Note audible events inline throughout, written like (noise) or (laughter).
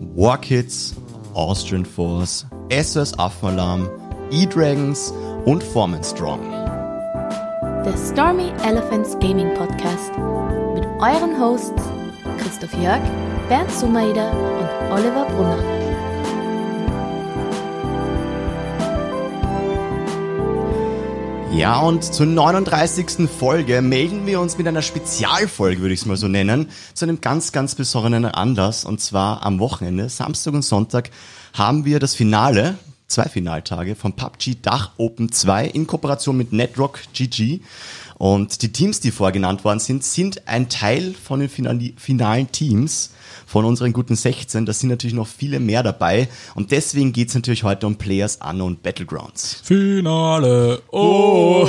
Warkids, Austrian Force, SOS Affenalarm, E-Dragons und Foreman Strong. Der Stormy Elephants Gaming Podcast mit euren Hosts Christoph Jörg, Bernd Sumaida und Oliver Brunner. Ja, und zur 39. Folge melden wir uns mit einer Spezialfolge, würde ich es mal so nennen, zu einem ganz, ganz besonderen Anlass. Und zwar am Wochenende, Samstag und Sonntag, haben wir das Finale, zwei Finaltage vom PUBG Dach Open 2 in Kooperation mit Netrock GG. Und die Teams, die vorgenannt worden sind, sind ein Teil von den finalen Teams von unseren guten 16. Da sind natürlich noch viele mehr dabei. Und deswegen geht's natürlich heute um Players Unknown Battlegrounds. Finale. Oh.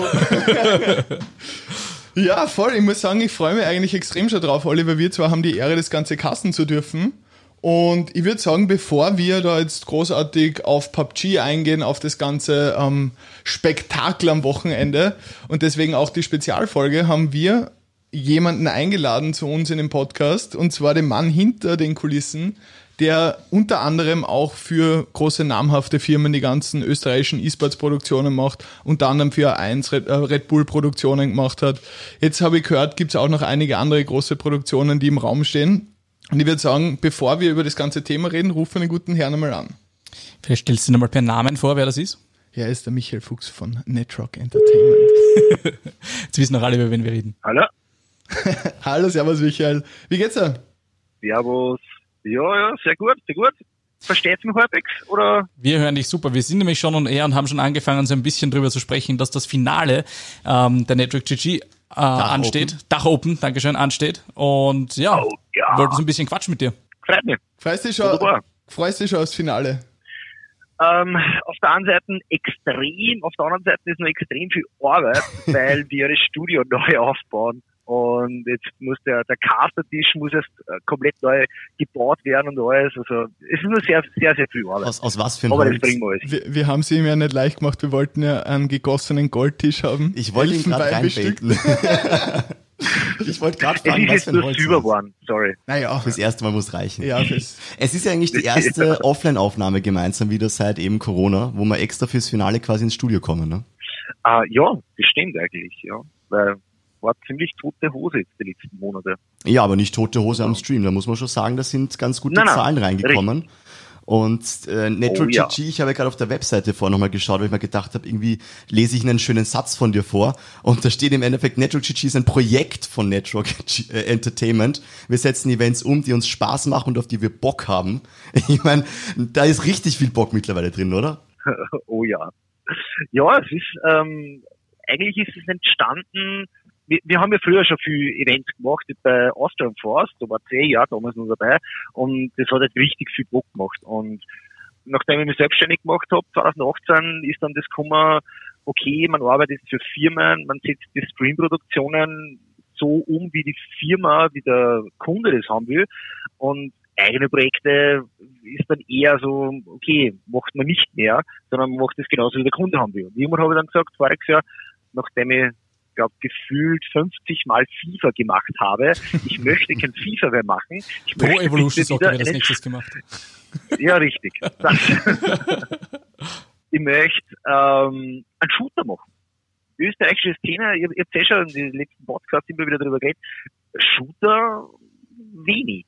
(laughs) ja, voll. Ich muss sagen, ich freue mich eigentlich extrem schon drauf, Oliver. Wir zwar haben die Ehre, das Ganze kasten zu dürfen. Und ich würde sagen, bevor wir da jetzt großartig auf PUBG eingehen, auf das ganze ähm, Spektakel am Wochenende und deswegen auch die Spezialfolge, haben wir jemanden eingeladen zu uns in den Podcast und zwar den Mann hinter den Kulissen, der unter anderem auch für große namhafte Firmen die ganzen österreichischen E-Sports-Produktionen macht, unter anderem für A1 Red, äh, Red Bull-Produktionen gemacht hat. Jetzt habe ich gehört, gibt es auch noch einige andere große Produktionen, die im Raum stehen. Und ich würde sagen, bevor wir über das ganze Thema reden, rufen wir den guten Herrn einmal an. Vielleicht stellst du dir mal per Namen vor, wer das ist? Ja, er ist der Michael Fuchs von Netrock Entertainment. (laughs) Jetzt wissen noch alle, über wen wir reden. Hallo. (laughs) Hallo, servus Michael. Wie geht's dir? Servus. Ja, ja, sehr gut, sehr gut. Versteht mich halbwegs, oder? Wir hören dich super. Wir sind nämlich schon und eher und haben schon angefangen, so ein bisschen drüber zu sprechen, dass das Finale ähm, der Network GG äh, Dach ansteht. Open. Dach Open, Dankeschön, ansteht. Und ja, oh, ja. wollten so ein bisschen quatschen mit dir. Freut mich. Freust du schon, freust dich schon aufs Finale? Ähm, auf der einen Seite extrem, auf der anderen Seite ist noch extrem viel Arbeit, (laughs) weil wir das Studio neu aufbauen. Und jetzt muss der, der Castertisch muss erst äh, komplett neu gebaut werden und alles. Also es ist nur sehr, sehr, sehr viel Arbeit. Aus, aus was für ein Aber Holz? das bringen wir alles. Wir, wir haben es ihm ja nicht leicht gemacht. Wir wollten ja einen gegossenen Goldtisch haben. Ich wollte ihn gerade reinbeten. (laughs) ich wollte gerade fragen, es ist was für ein Holz Silber geworden, sorry. Naja. Fürs erste Mal muss reichen. Ja, fürs es ist ja eigentlich die erste (laughs) Offline-Aufnahme gemeinsam wieder seit eben Corona, wo wir extra fürs Finale quasi ins Studio kommen, ne? Uh, ja, das stimmt eigentlich, ja. Weil war ziemlich tote Hose jetzt die letzten Monate. Ja, aber nicht tote Hose am Stream. Da muss man schon sagen, da sind ganz gute nein, nein, Zahlen reingekommen. Richtig. Und äh, Netro oh, ja. ich habe ja gerade auf der Webseite vorher nochmal geschaut, weil ich mir gedacht habe, irgendwie lese ich einen schönen Satz von dir vor. Und da steht im Endeffekt, Netro GG ist ein Projekt von Network äh, Entertainment. Wir setzen Events um, die uns Spaß machen und auf die wir Bock haben. (laughs) Ich meine, da ist richtig viel Bock mittlerweile drin, oder? (laughs) oh ja. Ja, es ist, ähm, eigentlich ist es entstanden wir, wir haben ja früher schon viel Events gemacht bei Austrian Force, da war zehn Jahre damals noch dabei und das hat halt richtig viel Bock gemacht. Und nachdem ich mich selbstständig gemacht habe, 2018, ist dann das gekommen, okay, man arbeitet für Firmen, man setzt die Streamproduktionen so um, wie die Firma, wie der Kunde das haben will. Und eigene Projekte ist dann eher so, okay, macht man nicht mehr, sondern macht das genauso, wie der Kunde haben will. Und irgendwann habe ich dann gesagt, voriges Jahr, nachdem ich glaube, gefühlt 50 Mal FIFA gemacht habe. Ich (laughs) möchte kein FIFA mehr machen. Ich Pro Evolution Soccer wird das nächstes gemacht. (laughs) Ja, richtig. (laughs) ich möchte ähm, einen Shooter machen. Österreichische Szene, ihr, ihr habt ja schon in den letzten Podcasts immer wieder darüber geredet, Shooter wenig.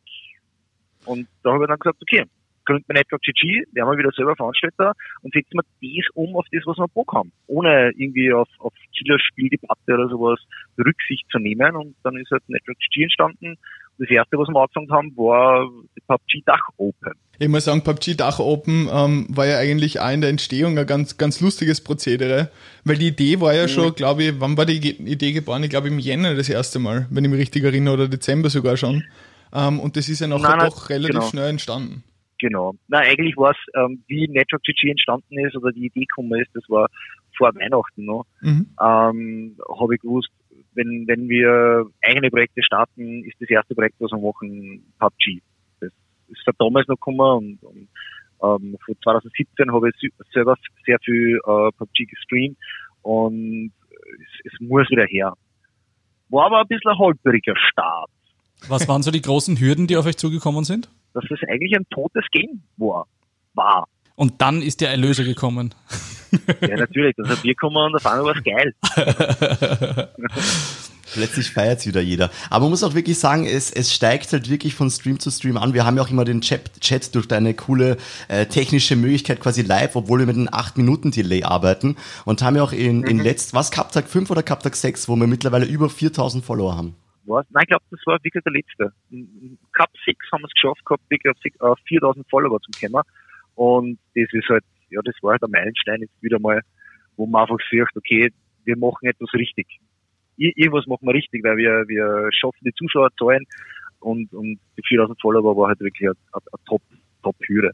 Und da habe ich dann gesagt, okay, gründen wir Network GG, werden wir wieder selber Veranstalter und setzen wir das um auf das, was wir Bock haben. Ohne irgendwie auf, auf Killerspieldebatte oder sowas Rücksicht zu nehmen. Und dann ist halt Network GG entstanden. Das erste, was wir angefangen haben, war PUBG Dach Open. Ich muss sagen, PUBG Dach Open ähm, war ja eigentlich auch in der Entstehung ein ganz, ganz lustiges Prozedere, weil die Idee war ja mhm. schon, glaube ich, wann war die Idee geboren? Ich glaube im Jänner das erste Mal, wenn ich mich richtig erinnere, oder Dezember sogar schon. Ähm, und das ist ja nachher nein, doch relativ genau. schnell entstanden. Genau. Na, eigentlich war es, ähm, wie Network GG entstanden ist oder die Idee gekommen ist, das war vor Weihnachten noch. Mhm. Ähm, Habe ich gewusst, wenn, wenn wir eigene Projekte starten, ist das erste Projekt, was wir machen, PUBG. Das ist von damals noch gekommen und, und ähm, von 2017 habe ich selber sehr viel äh, PUBG gestreamt und es, es muss wieder her. War aber ein bisschen ein holpriger Start. Was waren so die großen Hürden, die auf euch zugekommen sind? Dass es eigentlich ein totes Game war. war. Und dann ist der Erlöser gekommen. (laughs) Ja, natürlich. Dann sind wir gekommen und auf einmal war es geil. (laughs) Plötzlich feiert wieder jeder. Aber man muss auch wirklich sagen, es, es steigt halt wirklich von Stream zu Stream an. Wir haben ja auch immer den Chat, Chat durch deine coole äh, technische Möglichkeit quasi live, obwohl wir mit einem 8-Minuten-Delay arbeiten. Und haben ja auch in, in mhm. letzt, was, Cup-Tag 5 oder Cup-Tag 6, wo wir mittlerweile über 4000 Follower haben? Was? Nein, ich glaube, das war wirklich der letzte. Cup 6 haben wir es geschafft gehabt, wirklich auf 4000 äh, Follower zum Thema. Und das ist halt, ja, das war halt der Meilenstein jetzt wieder mal, wo man einfach sagt, okay, wir machen etwas richtig irgendwas machen wir richtig, weil wir, wir schaffen die Zuschauerzahlen und, und die 4000 Follower war halt wirklich eine, eine Top, Top-Hürde.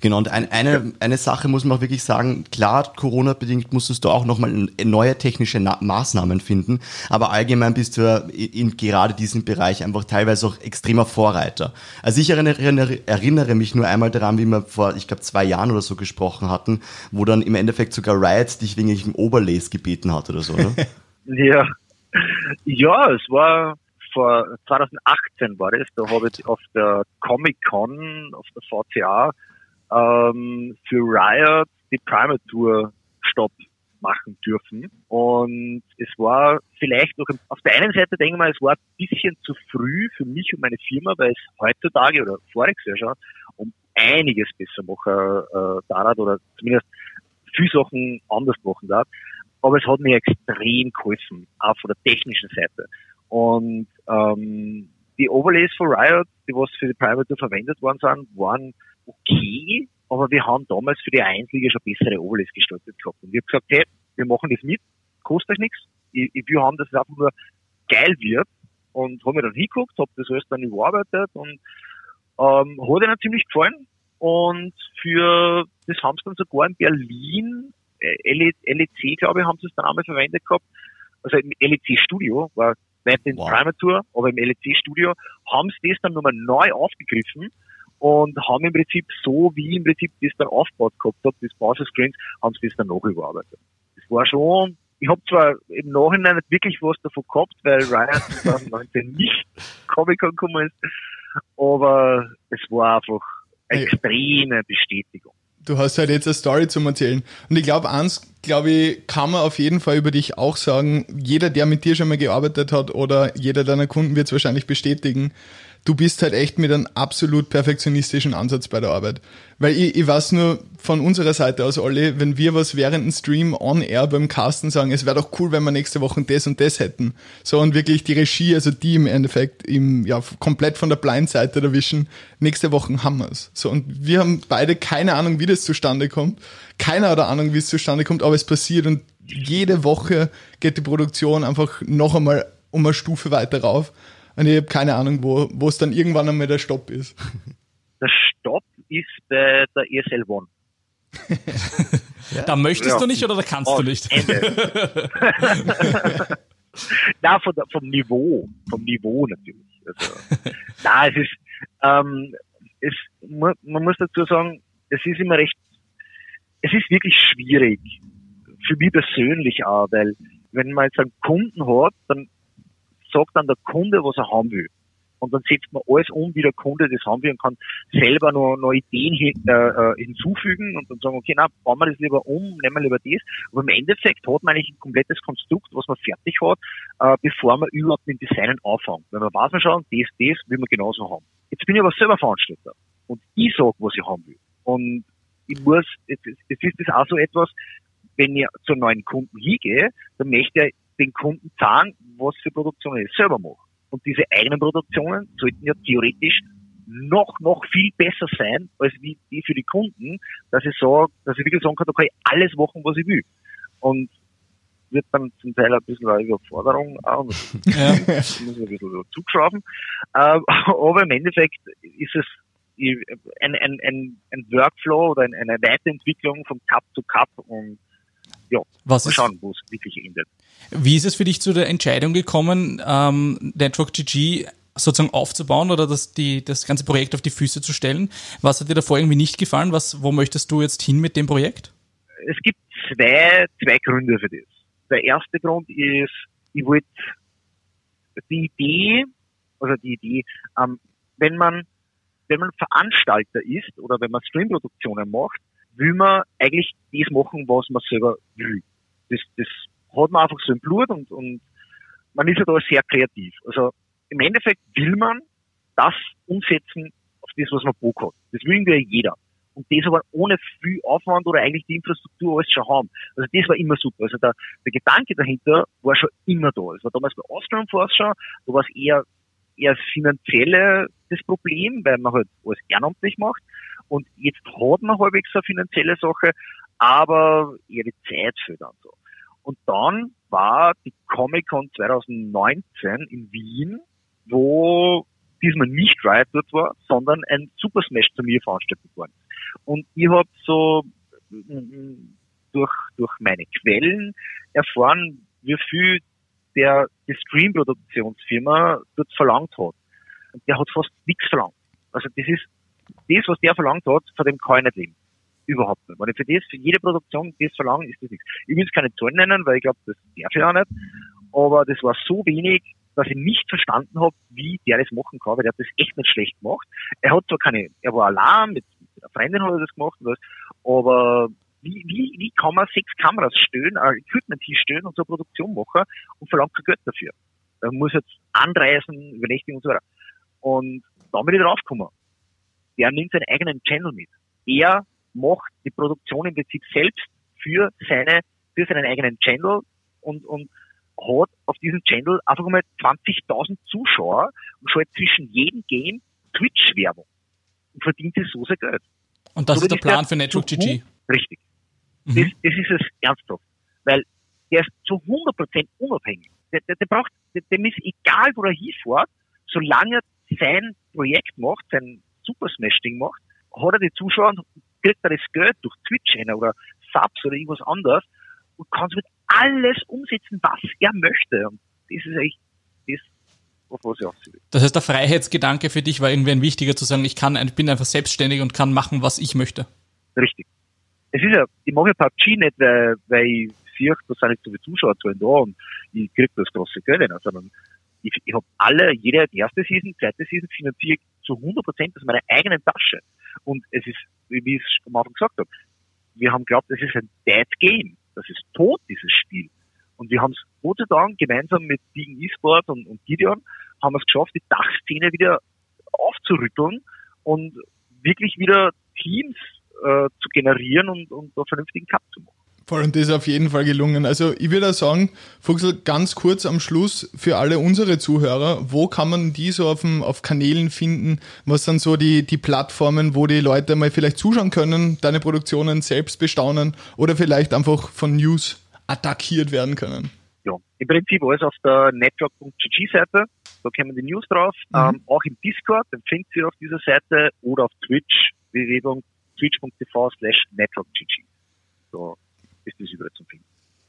Genau, und ein, eine, eine Sache muss man auch wirklich sagen, klar, Corona-bedingt musstest du auch nochmal neue technische Na Maßnahmen finden, aber allgemein bist du ja in, in gerade diesem Bereich einfach teilweise auch extremer Vorreiter. Also ich erinnere, erinnere mich nur einmal daran, wie wir vor, ich glaube, zwei Jahren oder so gesprochen hatten, wo dann im Endeffekt sogar Riot dich wegen einem Oberlace gebeten hat oder so, ne? (laughs) ja, ja, es war vor 2018 war das, da habe ich auf der Comic Con, auf der VCA, ähm, für Riot die Primal Tour Stopp machen dürfen. Und es war vielleicht noch, auf der einen Seite denke ich mal, es war ein bisschen zu früh für mich und meine Firma, weil es heutzutage oder voriges Jahr schon um einiges besser machen äh, daran oder zumindest viele Sachen anders machen darf aber es hat mir extrem geholfen, auch von der technischen Seite. Und ähm, die Overlays von Riot, die was für die Private verwendet worden sind, waren okay, aber wir haben damals für die Einzige schon bessere Overlays gestaltet gehabt. Und ich habe gesagt, hey, wir machen das mit, kostet euch nichts. Ich, ich will haben, dass es einfach nur geil wird. Und habe mir dann hingeguckt, habe das alles dann überarbeitet und ähm, hat ihnen ziemlich gefallen. Und für das haben sie dann sogar in Berlin LEC, glaube ich, haben sie es dann einmal verwendet gehabt. Also im LEC Studio, war nicht in wow. Primatur, aber im LEC Studio haben sie das dann nochmal neu aufgegriffen und haben im Prinzip so, wie im Prinzip das dann aufgebaut gehabt hat, das Browser Screens, haben sie das dann noch überarbeitet. Das war schon, ich habe zwar im Nachhinein nicht wirklich was davon gehabt, weil Ryan (laughs) 2019 nicht Comic-Con gekommen ist, aber es war einfach eine extreme Bestätigung du hast halt jetzt eine Story zum Erzählen. Und ich glaube, eins, glaube ich, kann man auf jeden Fall über dich auch sagen. Jeder, der mit dir schon mal gearbeitet hat oder jeder deiner Kunden wird es wahrscheinlich bestätigen du bist halt echt mit einem absolut perfektionistischen Ansatz bei der Arbeit. Weil ich, ich weiß nur von unserer Seite aus, alle, wenn wir was während dem Stream on air beim Casten sagen, es wäre doch cool, wenn wir nächste Woche das und das hätten. So und wirklich die Regie, also die im Endeffekt im, ja, komplett von der Blindseite erwischen, nächste Woche haben wir es. So und wir haben beide keine Ahnung, wie das zustande kommt. Keiner hat eine Ahnung, wie es zustande kommt, aber es passiert und jede Woche geht die Produktion einfach noch einmal um eine Stufe weiter rauf. Und ich habe keine Ahnung, wo, wo es dann irgendwann einmal der Stopp ist. (laughs) Der Stopp ist bei der ESL One. ja. (laughs) Da möchtest ja. du nicht oder da kannst Und du nicht? (laughs) Na, von vom Niveau, vom Niveau natürlich. Also, na, es ist, ähm, es, man, man muss dazu sagen, es ist immer recht, es ist wirklich schwierig, für mich persönlich auch, weil wenn man jetzt einen Kunden hat, dann sagt dann der Kunde, was er haben will. Und dann setzt man alles um, wie der Kunde das haben will und kann selber noch, noch Ideen hin, äh, äh, hinzufügen und dann sagen, okay, na, bauen wir das lieber um, nehmen wir lieber das. Aber im Endeffekt hat man eigentlich ein komplettes Konstrukt, was man fertig hat, äh, bevor man überhaupt mit dem Designen anfängt. Wenn man weiß man schon, das, das will man genauso haben. Jetzt bin ich aber selber Veranstalter und ich sag, was ich haben will. Und ich muss, jetzt ist das auch so etwas, wenn ich zu neuen Kunden hingehe, dann möchte er den Kunden sagen, was für Produktionen ich selber mache. Und diese eigenen Produktionen sollten ja theoretisch noch, noch viel besser sein, als wie die für die Kunden, dass ich sage, dass ich wirklich sagen kann, da kann ich alles machen, was ich will. Und wird dann zum Teil ein bisschen eine Überforderung auch, (laughs) ja. muss man ein bisschen zugeschrauben. Äh, (laughs) aber im Endeffekt ist es ein, ein, ein, ein Workflow oder eine Weiterentwicklung von Cup zu Cup und ja, Was mal schauen, wo es wirklich endet. Wie ist es für dich zu der Entscheidung gekommen, ähm, Network GG sozusagen aufzubauen oder das, die, das ganze Projekt auf die Füße zu stellen? Was hat dir davor irgendwie nicht gefallen? Was, wo möchtest du jetzt hin mit dem Projekt? Es gibt zwei, zwei Gründe für das. Der erste Grund ist, ich wollte die Idee, also die Idee, ähm, wenn man wenn man Veranstalter ist oder wenn man Streamproduktionen macht, will man eigentlich das machen, was man selber will. Das, das hat man einfach so im Blut und, und man ist ja da sehr kreativ. Also im Endeffekt will man das umsetzen auf das, was man Bock hat. Das will ja jeder. Und das aber ohne viel Aufwand oder eigentlich die Infrastruktur alles schon haben. Also das war immer super. Also der, der Gedanke dahinter war schon immer da. Es war damals bei schon, da war es eher, eher das Finanzielle das Problem, weil man halt alles ehrenamtlich macht. Und jetzt hat man halbwegs eine finanzielle Sache, aber eher die Zeit für dann so. Und dann war die Comic-Con 2019 in Wien, wo diesmal nicht Riot dort war, sondern ein Super Smash Turnier veranstaltet worden. Und ich habe so mm, durch, durch meine Quellen erfahren, wie viel der Stream-Produktionsfirma dort verlangt hat. Und der hat fast nichts verlangt. Also das ist das, was der verlangt hat, von dem kann ich nicht leben. Überhaupt nicht. Wenn ich für das, für jede Produktion das verlangen, ist das nichts. Ich will jetzt keine Zahlen nennen, weil ich glaube, das darf ich auch nicht. Aber das war so wenig, dass ich nicht verstanden habe, wie der das machen kann, weil der hat das echt nicht schlecht gemacht. Er hat zwar keine, er war allein, mit, mit einer Freundin hat er das gemacht, was, aber wie, wie, wie kann man sechs Kameras stellen, ein Equipment stellen und so eine Produktion machen und verlangt kein Geld dafür? Er muss jetzt anreisen, Übernächtigung und so weiter. Und da bin ich draufgekommen. Der nimmt seinen eigenen Channel mit. Er macht die Produktion im Prinzip selbst für seine, für seinen eigenen Channel und, und hat auf diesem Channel einfach mal 20.000 Zuschauer und schaut zwischen jedem Game Twitch-Werbung und verdient sich so sehr Geld. Und das so ist der Plan für Network GG? Richtig. Mhm. Das, das ist es ernsthaft. Weil der ist zu 100% unabhängig. Der, der, der braucht, dem ist egal, wo er hinfährt, solange er sein Projekt macht, sein Super Smash-Ding macht, hat er die Zuschauer und kriegt er das Geld durch Twitch oder Subs oder irgendwas anderes und kann somit alles umsetzen, was er möchte. Und das ist eigentlich das, auf was ich aussieht. Das heißt, der Freiheitsgedanke für dich war irgendwie ein wichtiger zu sagen, ich kann, ich bin einfach selbstständig und kann machen, was ich möchte. Richtig. Es ist ja, ich mache ja PUBG nicht, weil, weil ich sehe, da sind nicht so viele Zuschauer da und ich kriege das große Geld, sondern ich, ich habe alle, jede erste Season, zweite Season finanziere zu 100 Prozent aus meiner eigenen Tasche. Und es ist, wie ich es am Anfang gesagt habe, wir haben geglaubt, es ist ein Dead Game. Das ist tot, dieses Spiel. Und wir haben es Gott sei Dank gemeinsam mit Degen eSport und, und Gideon haben es geschafft, die Dachszene wieder aufzurütteln und wirklich wieder Teams äh, zu generieren und, und einen vernünftigen Cup zu machen. Voll, und das ist auf jeden Fall gelungen. Also ich würde sagen, Fuchsel, ganz kurz am Schluss für alle unsere Zuhörer, wo kann man die so auf, dem, auf Kanälen finden? Was sind so die, die Plattformen, wo die Leute mal vielleicht zuschauen können, deine Produktionen selbst bestaunen oder vielleicht einfach von News attackiert werden können? Ja, im Prinzip alles auf der network.gg-Seite. Da kommen die News drauf. Mhm. Ähm, auch im Discord, den findet ihr auf dieser Seite oder auf Twitch, www.twitch.tv slash networkgg. So ist das überall zu finden.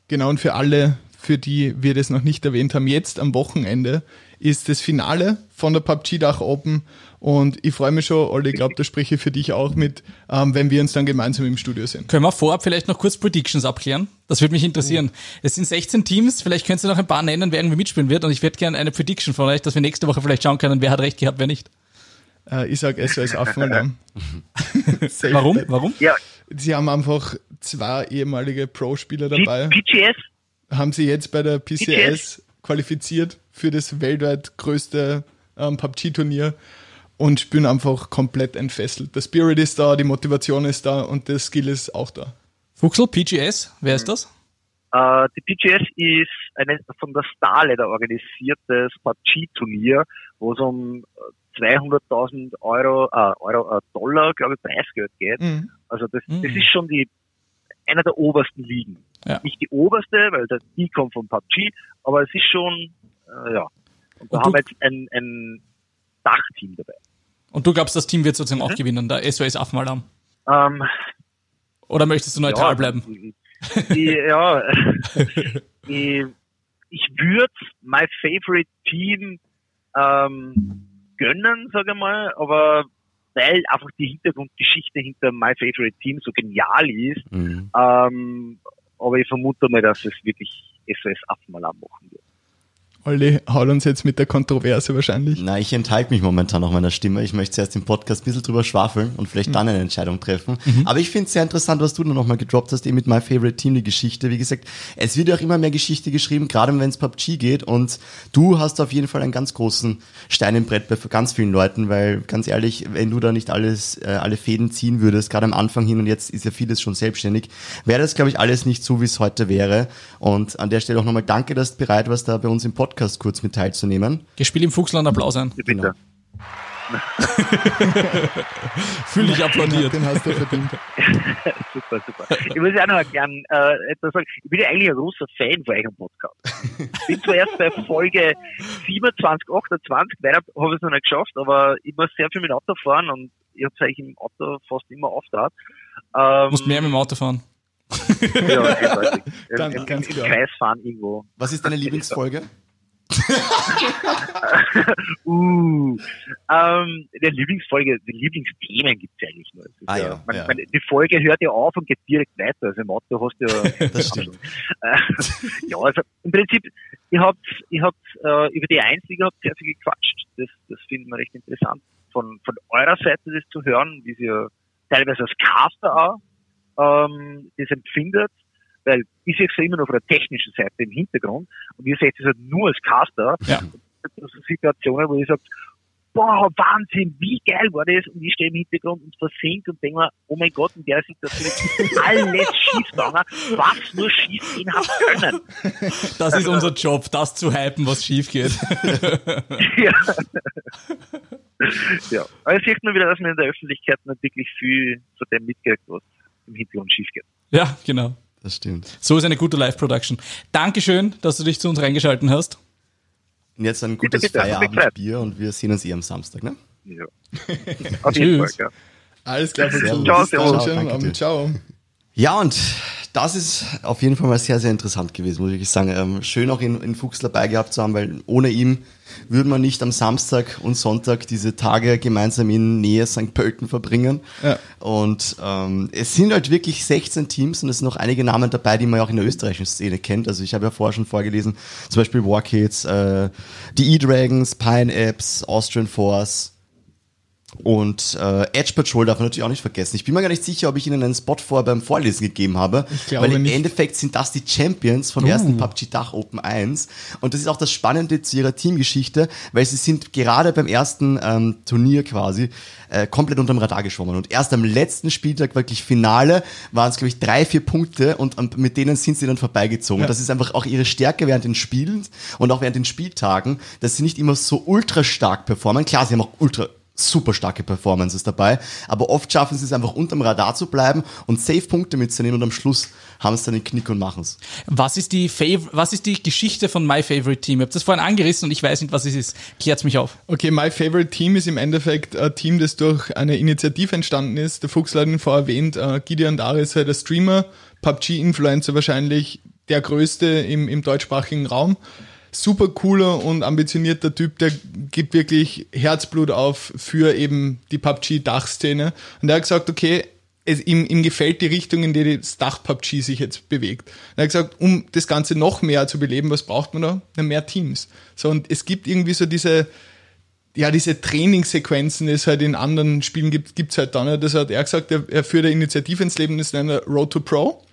Genau, und für alle, für die wir das noch nicht erwähnt haben, jetzt am Wochenende ist das Finale von der PUBG Dach Open und ich freue mich schon, Olli, ich glaube, da spreche ich für dich auch mit, ähm, wenn wir uns dann gemeinsam im Studio sehen. Können wir vorab vielleicht noch kurz Predictions abklären? Das würde mich interessieren. Oh. Es sind 16 Teams, vielleicht könnt ihr noch ein paar nennen, wer irgendwie mitspielen wird und ich werde gerne eine Prediction von euch, dass wir nächste Woche vielleicht schauen können, wer hat recht gehabt, wer nicht. Äh, ich sage SOS Affenalarm. (laughs) Warum? Warum? Ja, Sie haben einfach zwei ehemalige Pro-Spieler dabei. PGS? Haben sie jetzt bei der PCS PGS? qualifiziert für das weltweit größte ähm, PUBG-Turnier und spielen einfach komplett entfesselt. Der Spirit ist da, die Motivation ist da und der Skill ist auch da. Fuchsel, PGS, wer ist das? Uh, die PGS ist eine von der Starletter organisiertes PUBG-Turnier, wo es um 200.000 Euro, äh, Euro äh, Dollar, glaube ich, Preisgeld geht. Mhm. Also das, mhm. das ist schon die einer der obersten Ligen. Ja. Nicht die oberste, weil das, die kommt von PUBG, aber es ist schon, äh, ja. Und da Und haben wir jetzt ein, ein Dachteam dabei. Und du glaubst, das Team wird sozusagen mhm. auch gewinnen, der SOS Affenmalarm? Ähm, Oder möchtest du neutral ja, bleiben? Die, ja, (laughs) ich, ich würde my favorite Team ähm, gönnen, sage ich mal, aber weil einfach die Hintergrundgeschichte hinter My Favorite Team so genial ist. Mhm. Ähm, aber ich vermute mal, dass es wirklich SOS Affenmalarm machen wird. Olli haut uns jetzt mit der Kontroverse wahrscheinlich. Na, ich enthalte mich momentan noch meiner Stimme. Ich möchte zuerst im Podcast ein bisschen drüber schwafeln und vielleicht dann eine Entscheidung treffen. Mhm. Aber ich finde es sehr interessant, was du da nochmal gedroppt hast, eben mit My Favorite Team, die Geschichte. Wie gesagt, es wird ja auch immer mehr Geschichte geschrieben, gerade wenn es PUBG geht. Und du hast auf jeden Fall einen ganz großen Stein im Brett bei ganz vielen Leuten, weil ganz ehrlich, wenn du da nicht alles, äh, alle Fäden ziehen würdest, gerade am Anfang hin und jetzt ist ja vieles schon selbstständig, wäre das, glaube ich, alles nicht so, wie es heute wäre. Und an der Stelle auch nochmal danke, dass du bereit warst, da bei uns im Podcast Podcast kurz mit teilzunehmen. Gespielt im Fuchsland Applaus ein. Bitte. Genau. (laughs) Fühl dich applaudiert. Den hast du verdient. (laughs) super, super. Ich muss ja auch noch gern äh, etwas sagen. Ich bin ja eigentlich ein großer Fan von eurem Podcast. Ich bin zwar erst bei Folge 27, 28, weiter habe ich es noch nicht geschafft, aber ich muss sehr viel mit dem Auto fahren und ich habe es im Auto fast immer aufgetragen. Ähm, du musst mehr mit dem Auto fahren. ja, eindeutig. (laughs) Ganz, Im, im, im Kreis fahren irgendwo. Was ist deine Lieblingsfolge? (laughs) uh, ähm, der Lieblingsfolge, die Lieblingsthemen gibt es eigentlich nur. Ah, ja, man, ja. Man, die Folge hört ja auf und geht direkt weiter. Also im Auto hast du ja. (laughs) das stimmt. Äh, (laughs) ja, also im Prinzip, ihr habt, ihr habt äh, über die Einzige habt sehr viel gequatscht. Das, das finden wir recht interessant. Von, von eurer Seite das zu hören, wie ihr teilweise als Caster auch ähm, das empfindet weil ich sehe es immer noch von der technischen Seite im Hintergrund und ihr seht es halt nur als Caster. Ja. Das sind Situationen, wo ich sage, boah, Wahnsinn, wie geil war das? Und ich stehe im Hintergrund und versinke und denke mir, oh mein Gott, in der Situation ist alles schief gegangen, was nur schief gehen hat können. (laughs) Das ist unser Job, das zu hypen, was schief geht. (laughs) ja. ja. Aber sieht man wieder, dass man in der Öffentlichkeit nicht wirklich viel von dem mitkriegt, was im Hintergrund schief geht. Ja, genau. Das stimmt. So ist eine gute Live-Production. Dankeschön, dass du dich zu uns reingeschalten hast. Und jetzt ein gutes Feierabendbier und wir sehen uns eh am Samstag, ne? Ja. Auf jeden Fall, ja. Alles klar, Ciao, ciao, ciao. ciao. Ja, und das ist auf jeden Fall mal sehr, sehr interessant gewesen, muss ich sagen. Ähm, schön auch in, in Fuchs dabei gehabt zu haben, weil ohne ihm würde man nicht am Samstag und Sonntag diese Tage gemeinsam in Nähe St. Pölten verbringen. Ja. Und ähm, es sind halt wirklich 16 Teams und es sind noch einige Namen dabei, die man ja auch in der österreichischen Szene kennt. Also ich habe ja vorher schon vorgelesen, zum Beispiel Warkids, äh, die E-Dragons, Pine Apps, Austrian Force, und äh, Edge Patrol darf man natürlich auch nicht vergessen. Ich bin mir gar nicht sicher, ob ich ihnen einen Spot vor beim Vorlesen gegeben habe. Ich weil im nicht. Endeffekt sind das die Champions vom uh. ersten PUBG Dach Open 1. Und das ist auch das Spannende zu ihrer Teamgeschichte, weil sie sind gerade beim ersten ähm, Turnier quasi äh, komplett unterm Radar geschwommen. Und erst am letzten Spieltag, wirklich Finale, waren es, glaube ich, drei, vier Punkte und um, mit denen sind sie dann vorbeigezogen. Ja. Das ist einfach auch ihre Stärke während den Spielen und auch während den Spieltagen, dass sie nicht immer so ultra stark performen. Klar, sie haben auch ultra super starke Performances dabei, aber oft schaffen sie es einfach unterm Radar zu bleiben und Safe-Punkte mitzunehmen und am Schluss haben sie dann den Knick und machen es. Was ist die Fav was ist die Geschichte von My Favorite Team? Ich habe das vorhin angerissen und ich weiß nicht, was es ist. Klärt's mich auf. Okay, My Favorite Team ist im Endeffekt ein Team, das durch eine Initiative entstanden ist. Der Fuchs hat ihn vorher erwähnt, uh, Gideon Dar ist halt der Streamer, PUBG-Influencer wahrscheinlich der größte im, im deutschsprachigen Raum super cooler und ambitionierter Typ, der gibt wirklich Herzblut auf für eben die PUBG-Dachszene. Und er hat gesagt, okay, es, ihm, ihm gefällt die Richtung, in die das Dach PUBG sich jetzt bewegt. Und er hat gesagt, um das Ganze noch mehr zu beleben, was braucht man da? Mehr Teams. So, und es gibt irgendwie so diese, ja, diese Trainingssequenzen, die es halt in anderen Spielen gibt, gibt's halt da nicht. Das hat er gesagt, er, er führt eine Initiative ins Leben, das ist eine Road to Pro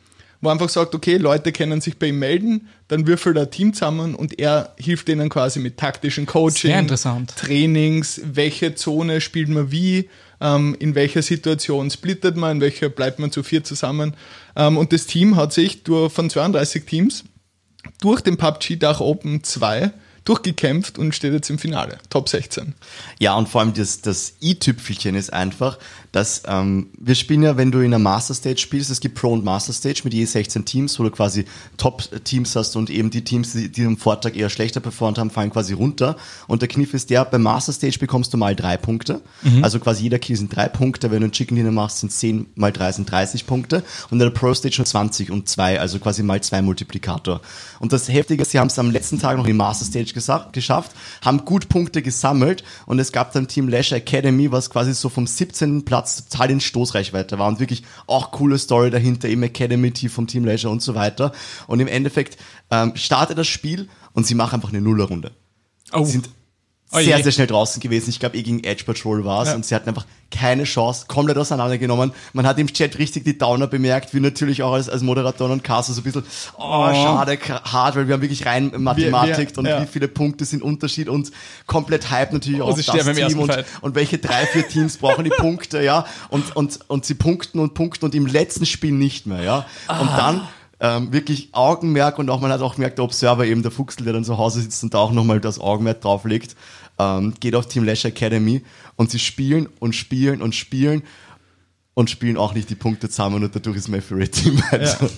wo einfach sagt, okay, Leute können sich bei ihm melden, dann würfelt er ein Team zusammen und er hilft denen quasi mit taktischen Coaching, Trainings, welche Zone spielt man wie, ähm, in welcher Situation splittet man, in welcher bleibt man zu vier zusammen. Ähm, und das Team hat sich durch, von 32 Teams durch den PUBG Dach Open 2 durchgekämpft und steht jetzt im Finale, Top 16. Ja, und vor allem das, das i-Tüpfelchen ist einfach, dass ähm, wir spielen ja, wenn du in einer Master Stage spielst, es gibt Pro und Master Stage mit je 16 Teams, wo du quasi Top-Teams hast und eben die Teams, die, die am Vortag eher schlechter performt haben, fallen quasi runter. Und der Kniff ist der, beim Master Stage bekommst du mal drei Punkte. Mhm. Also quasi jeder Kill sind drei Punkte. Wenn du ein Chicken Dinner machst, sind 10 mal drei sind 30 Punkte. Und in der Pro Stage nur 20 und zwei, also quasi mal zwei Multiplikator. Und das Heftige ist, sie haben es am letzten Tag noch in Master Stage geschafft, haben gut Punkte gesammelt und es gab dann Team Lash Academy, was quasi so vom 17. Platz total in Stoßreichweite war und wirklich auch coole Story dahinter, eben Academy Team vom Team Leisure und so weiter. Und im Endeffekt ähm, startet das Spiel und sie machen einfach eine Nullerrunde. Oh. Sie sind Oh sehr, je. sehr schnell draußen gewesen. Ich glaube, eh gegen Edge Patrol war es Ja. und sie hatten einfach keine Chance, komplett auseinandergenommen. Man hat im Chat richtig die Downer bemerkt, wie natürlich auch als, als Moderator und Caster so ein bisschen, oh, schade, k- hart, weil wir haben wirklich rein Mathematik wir- und ja. wie viele Punkte sind Unterschied und komplett Hype natürlich auch Oh, auf sie das Team und, und welche drei, vier Teams brauchen die Punkte, ja, und, und, und sie punkten und punkten und im letzten Spiel nicht mehr, ja. Und Ah. dann ähm, wirklich Augenmerk und auch man hat auch gemerkt, der Observer eben, der Fuchsel, der dann zu Hause sitzt und da auch nochmal das Augenmerk drauflegt, ähm, geht auf Team Lash Academy und sie spielen und spielen und spielen und spielen auch nicht die Punkte zusammen und dadurch ist mein Favorite Team weiter.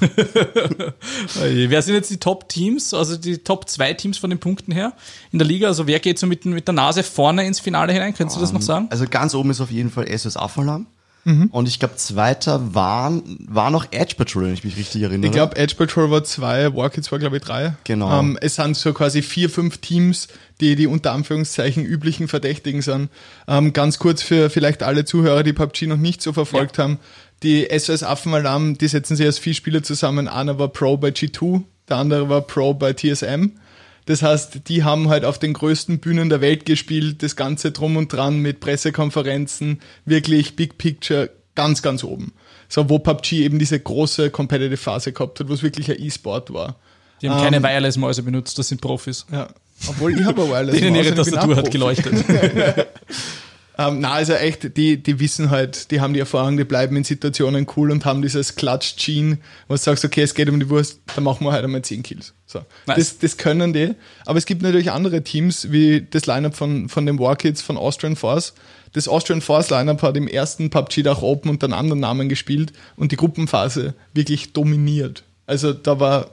Oh je. Wer sind jetzt die Top-Teams, also die Top-2-Teams von den Punkten her in der Liga? Also wer geht so mit, mit der Nase vorne ins Finale hinein? Könntest du das noch sagen? Also ganz oben ist auf jeden Fall SOS Afalam. Mhm. Und ich glaube, zweiter waren, war noch Edge Patrol, wenn ich mich richtig erinnere. Ich glaube, Edge Patrol war zwei, Warkids war, glaube ich, drei. Genau. Ähm, es sind so quasi vier, fünf Teams, die die unter Anführungszeichen üblichen Verdächtigen sind. Ähm, ganz kurz für vielleicht alle Zuhörer, die PUBG noch nicht so verfolgt haben. Die SOS Affenalarm, die setzen sich als vier Spieler zusammen. Einer war Pro bei G2, der andere war Pro bei TSM. Das heißt, die haben halt auf den größten Bühnen der Welt gespielt, das Ganze drum und dran mit Pressekonferenzen, wirklich Big Picture, ganz, ganz oben. So, wo PUBG eben diese große Competitive Phase gehabt hat, wo es wirklich ein E-Sport war. Die haben keine Wireless-Mäuse benutzt, das sind Profis. Ja. Obwohl ich habe ein Wireless. Denen ihre Tastatur hat geleuchtet. (laughs) Ähm, na, also echt, die, die wissen halt, die haben die Erfahrung, die bleiben in Situationen cool und haben dieses Klatsch-Gene, wo du sagst, okay, es geht um die Wurst, dann machen wir halt einmal 10 Kills. So. Nice. Das, das können die. Aber es gibt natürlich andere Teams, wie das Lineup von, von den Warkids von Austrian Force. Das Austrian Force Lineup hat im ersten PUBG Dach Open unter einem anderen Namen gespielt und die Gruppenphase wirklich dominiert. Also da war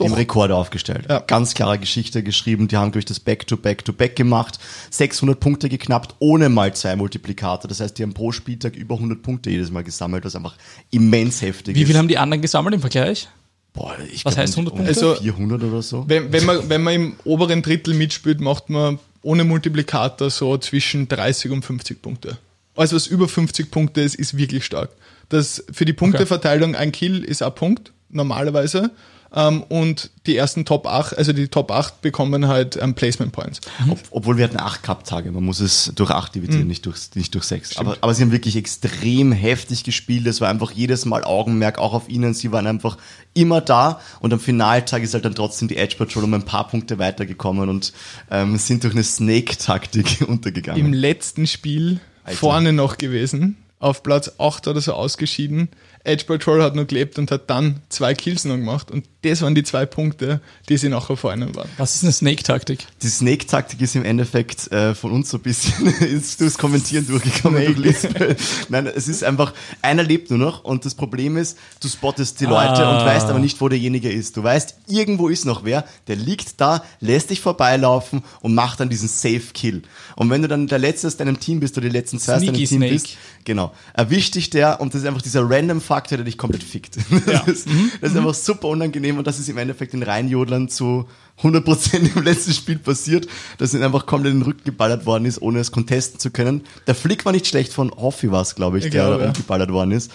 Im doch Rekord aufgestellt. Ja. Ganz klare Geschichte geschrieben. Die haben durch das Back-to-Back-to-Back gemacht. 600 Punkte geknappt, ohne mal zwei Multiplikator. Das heißt, die haben pro Spieltag über 100 Punkte jedes Mal gesammelt, was einfach immens heftig Wie ist. viel haben die anderen gesammelt im Vergleich? Boah, ich Was glaub, heißt um- 100 um Punkte? Also- 400 oder so. Wenn, wenn, man, wenn man im oberen Drittel mitspielt, macht man ohne Multiplikator so zwischen 30 und 50 Punkte. Alles, was über 50 Punkte ist, ist wirklich stark. Das, für die Punkteverteilung ein Kill ist ein Punkt, normalerweise. Ähm, und die ersten Top 8, also die Top 8 bekommen halt ähm, Placement Points. Ob, obwohl wir hatten acht Cup-Tage. Man muss es durch acht dividieren, nicht, durch, nicht durch sechs. Aber, aber sie haben wirklich extrem heftig gespielt. Es war einfach jedes Mal Augenmerk, auch auf ihnen. Sie waren einfach immer da. Und am Finaltag ist halt dann trotzdem die Edge Patrol um ein paar Punkte weitergekommen und ähm, sind durch eine Snake-Taktik (laughs) untergegangen. Im letzten Spiel Alter. vorne noch gewesen, auf Platz 8 oder so ausgeschieden. Edge Patrol hat noch gelebt und hat dann zwei Kills noch gemacht. Und das waren die zwei Punkte, die sie nachher vor einem waren. Was ist eine Snake-Taktik? Die Snake-Taktik ist im Endeffekt äh, von uns so ein bisschen (laughs) ist durchs Kommentieren durchgekommen durch Lispel. Nein, es ist einfach, einer lebt nur noch und das Problem ist, du spottest die Leute Ah. und weißt aber nicht, wo derjenige ist. Du weißt, irgendwo ist noch wer, der liegt da, lässt dich vorbeilaufen und macht dann diesen Safe-Kill. Und wenn du dann der Letzte aus deinem Team bist oder die letzten zwei aus deinem Team Snake. bist, genau, erwischt dich der und das ist einfach dieser Random-Faktor, der dich komplett fickt. (laughs) Das, ist, das ist einfach super unangenehm und das ist im Endeffekt in Rheinjodlern zu 100% (laughs) im letzten Spiel passiert, dass ihn einfach komplett in den Rücken geballert worden ist, ohne es contesten zu können. Der Flick war nicht schlecht, von Hoffi war es, glaube ich, Ich der glaube, ja. umgeballert worden ist.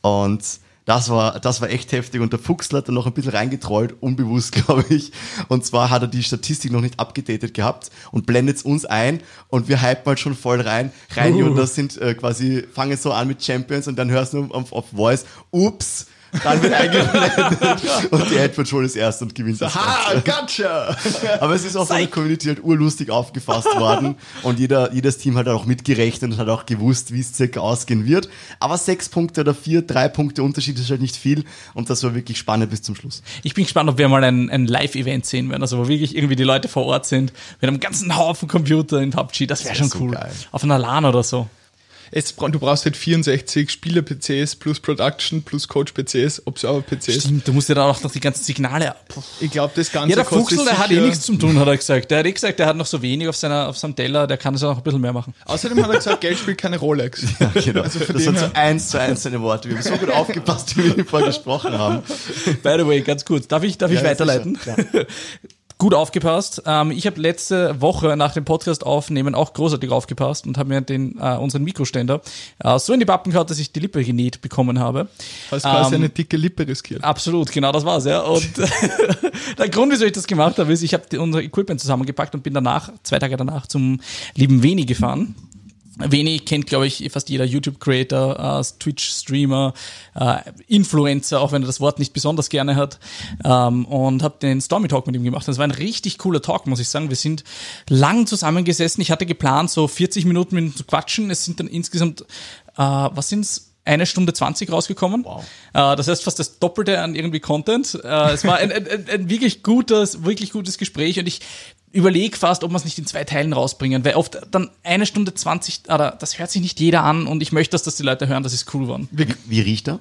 Und das war, das war echt heftig und der Fuchsler hat dann noch ein bisschen reingetrollt, unbewusst, (laughs) glaube ich. Und zwar hat er die Statistik noch nicht abgedatet gehabt und blendet uns ein und wir hypen halt schon voll rein. Rein Uh. und das sind äh, quasi, fangen so an mit Champions und dann hörst du auf, auf Voice, ups, dann wird eingeblendet und die Head Patrol ist erst und gewinnt das Ha, gotcha! Aber es ist auch von der Community halt urlustig aufgefasst worden und jeder, jedes Team hat auch mitgerechnet und hat auch gewusst, wie es circa ausgehen wird. Aber sechs Punkte oder vier, drei Punkte Unterschied ist halt nicht viel und das war wirklich spannend bis zum Schluss. Ich bin gespannt, ob wir mal ein, ein Live-Event sehen werden, also wo wirklich irgendwie die Leute vor Ort sind, mit einem ganzen Haufen Computer in PUBG, das wäre wär schon so cool. geil. Auf einer LAN oder so. Es, du brauchst halt 64 Spieler-PCs plus Production plus Coach-PCs, Observer-PCs. Stimmt, du musst ja da auch noch die ganzen Signale. Ich glaube, das Ganze Ja, der Fuchsel, der hat eh nichts zu tun, hat er gesagt. Der hat eh gesagt, der hat noch so wenig auf, seiner, auf seinem Teller, der kann es ja noch ein bisschen mehr machen. Außerdem hat er gesagt, Geld spielt keine Rolex. (laughs) Ja, genau. Also das sind so eins zu eins seine Worte. Wir haben so gut aufgepasst, wie wir vorher gesprochen haben. By the way, ganz kurz. Darf ich, darf ich Ja, weiterleiten? sicher, gut aufgepasst. Ähm, ich habe letzte Woche nach dem Podcast aufnehmen auch großartig aufgepasst und habe mir den äh, unseren Mikroständer äh, so in die Pappen gehauen, dass ich die Lippe genäht bekommen habe. Hast quasi ähm, eine dicke Lippe riskiert. Absolut, genau das war's, ja. Und (laughs) (laughs) der Grund, wieso ich das gemacht habe, ist, ich habe unser Equipment zusammengepackt und bin danach, zwei Tage danach, zum lieben Veni gefahren Wenig kennt, glaube ich, fast jeder YouTube-Creator, äh, Twitch-Streamer, äh, Influencer, auch wenn er das Wort nicht besonders gerne hat. Ähm, und habe den Stormy Talk mit ihm gemacht. Das war ein richtig cooler Talk, muss ich sagen. Wir sind lang zusammengesessen. Ich hatte geplant, so 40 Minuten mit ihm zu quatschen. Es sind dann insgesamt, äh, was sind's? eine Stunde 20 rausgekommen. Wow. Äh, das heißt fast das Doppelte an irgendwie Content. Äh, es war ein, ein, ein, ein wirklich gutes, wirklich gutes Gespräch und ich überlege fast, ob man es nicht in zwei Teilen rausbringen, weil oft dann eine Stunde 20, oder das hört sich nicht jeder an und ich möchte, dass das die Leute hören, dass es cool war. Wie, wie riecht er?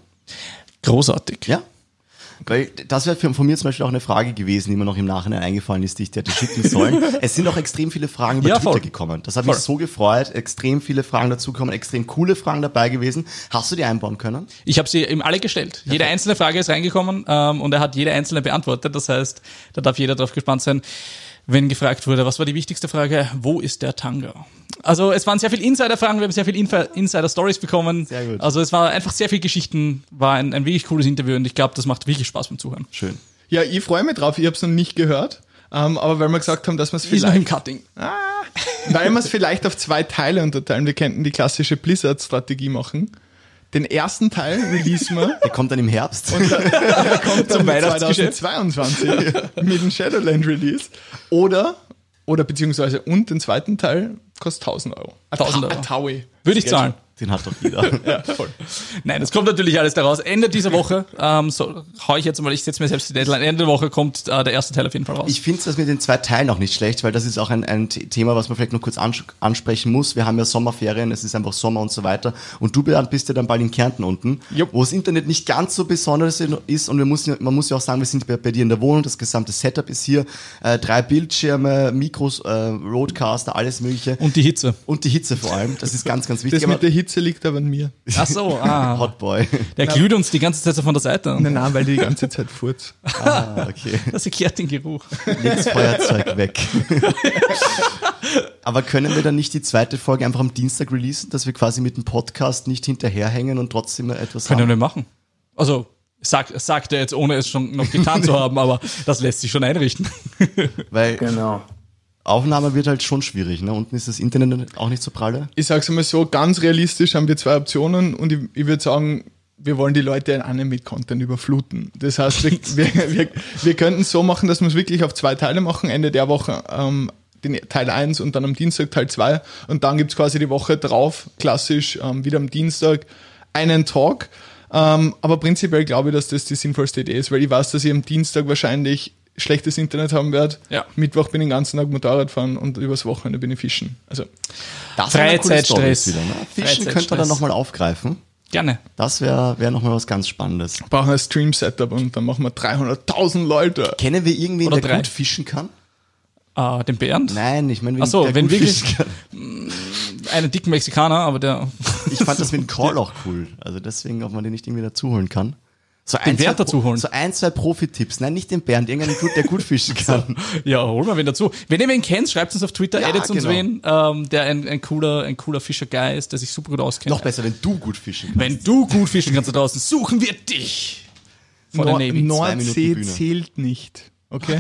Großartig. Ja. Weil das wäre von mir zum Beispiel auch eine Frage gewesen, die mir noch im Nachhinein eingefallen ist, die ich dir hätte schicken sollen. (laughs) es sind auch extrem viele Fragen über ja, Twitter voll. gekommen. Das hat mich so gefreut. Extrem viele Fragen dazu gekommen, extrem coole Fragen dabei gewesen. Hast du die einbauen können? Ich habe sie ihm alle gestellt. Ja, jede einzelne Frage ist reingekommen ähm, und er hat jede einzelne beantwortet. Das heißt, da darf jeder drauf gespannt sein wenn gefragt wurde, was war die wichtigste Frage? Wo ist der Tanga? Also es waren sehr viele Insider-Fragen, wir haben sehr viele Insider-Stories bekommen. Sehr gut. Also es war einfach sehr viele Geschichten, war ein, ein wirklich cooles Interview und ich glaube, das macht wirklich Spaß beim Zuhören. Schön. Ja, ich freue mich drauf, ich habe es noch nicht gehört. Ähm, aber weil wir gesagt haben, dass wir es vielleicht. im Cutting. Ah, weil wir es vielleicht auf zwei Teile unterteilen. Wir könnten die klassische Blizzard-Strategie machen. Den ersten Teil releasen wir. Der kommt dann im Herbst. Und der, der (laughs) kommt dann 2022 mit dem Shadowland Release. Oder, oder beziehungsweise und den zweiten Teil kostet 1000 Euro. 1000 Euro. Taui. Würde ich zahlen. Den hat doch jeder. (laughs) ja, voll. Nein, das kommt natürlich alles daraus. Ende dieser Woche, ähm, so hau ich jetzt mal, ich setze mir selbst die Deadline, Ende der Woche kommt äh, der erste Teil auf jeden Fall raus. Ich finde das mit den zwei Teilen auch nicht schlecht, weil das ist auch ein, ein Thema, was man vielleicht noch kurz ansprechen muss. Wir haben ja Sommerferien, es ist einfach Sommer und so weiter. Und du bist ja dann bald in Kärnten unten, yep. wo das Internet nicht ganz so besonders ist. Und wir müssen, man muss ja auch sagen, wir sind bei, bei dir in der Wohnung, das gesamte Setup ist hier. Äh, drei Bildschirme, Mikros, äh, Roadcaster, alles mögliche. Und die Hitze. Und die Hitze vor allem. Das ist ganz, ganz wichtig. Das mit der Hitze liegt aber an mir. Ach so, (laughs) ah. Hotboy. Der glüht uns die ganze Zeit so von der Seite. Nein, nein, weil die die ganze Zeit furzt. (laughs) Ah, okay. (laughs) Das erklärt den Geruch. Legt's Feuerzeug weg. Aber können wir dann nicht die zweite Folge einfach am Dienstag releasen, dass wir quasi mit dem Podcast nicht hinterherhängen und trotzdem etwas können haben? Können wir machen. Also, Sag, sagt er jetzt, ohne es schon noch getan zu haben, aber das lässt sich schon einrichten. Weil genau. Aufnahme wird halt schon schwierig. Ne? Unten ist das Internet auch nicht so pralle. Ich sag's mal so, ganz realistisch haben wir zwei Optionen und ich, ich würde sagen, wir wollen die Leute in einem mit Content überfluten. Das heißt, wir, (laughs) wir, wir, wir könnten so machen, dass wir es wirklich auf zwei Teile machen, Ende der Woche ähm, den Teil 1 und dann am Dienstag Teil 2 und dann gibt's quasi die Woche drauf, klassisch ähm, wieder am Dienstag, einen Talk. Ähm, aber prinzipiell glaube ich, dass das die sinnvollste Idee ist, weil ich weiß, dass ich am Dienstag wahrscheinlich schlechtes Internet haben werde. Ja. Mittwoch bin ich den ganzen Tag Motorrad fahren und übers Wochenende bin ich fischen. Also das Freizeitstress. Wieder, ne? Fischen könnte man dann nochmal aufgreifen. Gerne. Das wäre wär nochmal was ganz Spannendes. Brauchen ein Stream-Setup und dann machen wir 300.000 Leute. Kennen wir irgendwen, Oder der drei. gut fischen kann? Uh, den Bernd? Nein, ich meine, wenn so, wenn wirklich (laughs) einen dicken Mexikaner, aber der. Ich fand das mit dem Call auch cool. Also deswegen, ob man den nicht irgendwie dazu holen kann. So ein, den Bernd dazu holen. So ein, zwei Profi-Tipps. Nein, nicht den Bernd, irgendeinen, der gut fischen (laughs) kann. ja, hol mal wen dazu. Wenn ihr wen kennt, schreibt uns auf Twitter, ja, edit uns genau. wen, ähm, der ein, ein cooler, ein cooler Fischer-Guy ist, der sich super gut auskennt. Noch besser, wenn du gut fischen kannst. Wenn du gut fischen kannst da draußen, suchen wir dich. Vor Nord der Navy. Nordsee zählt nicht. Okay?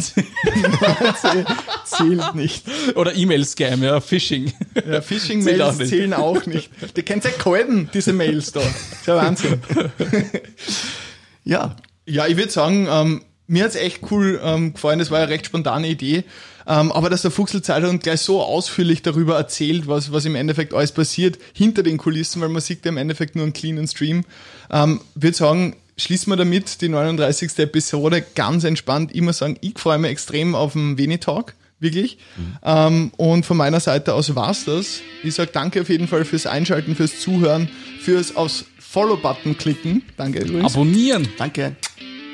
Nordsee (laughs) zählt nicht. Oder E-Mail-Scam, ja, Phishing. Ja, Phishing-Mails zählen auch nicht. Die könnt ihr kalten, diese Mails da. Das ist ja Wahnsinn. (laughs) Ja. Ja, ich würde sagen, ähm, mir hat's echt cool ähm, gefallen. Das war eine recht spontane Idee. Ähm, aber dass der Fuchselzeitung gleich so ausführlich darüber erzählt, was, was im Endeffekt alles passiert, hinter den Kulissen, weil man sieht ja im Endeffekt nur einen cleanen Stream, ähm, würde sagen, schließen wir damit die 39. Episode ganz entspannt. Immer sagen, ich freue mich extrem auf den Veni-Talk wirklich. Mhm. Ähm, und von meiner Seite aus war's das. Ich sage danke auf jeden Fall fürs Einschalten, fürs Zuhören, fürs aufs Follow-Button klicken. Danke übrigens. Abonnieren. Danke.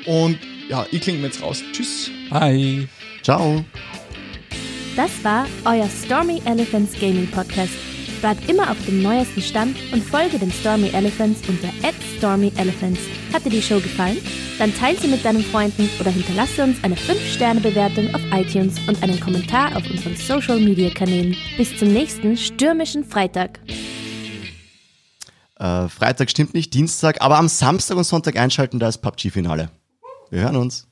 Und ja, ich klinge jetzt raus. Tschüss. Bye. Ciao. Das war euer Stormy Elephants Gaming Podcast. Bleibt immer auf dem neuesten Stand und folge den Stormy Elephants unter @stormyelephants. Hat dir die Show gefallen? Dann teile sie mit deinen Freunden oder hinterlasse uns eine 5-Sterne-Bewertung auf iTunes und einen Kommentar auf unseren Social-Media-Kanälen. Bis zum nächsten stürmischen Freitag. Äh, Freitag stimmt nicht, Dienstag, aber am Samstag und Sonntag einschalten, da ist PUBG-Finale. Wir hören uns.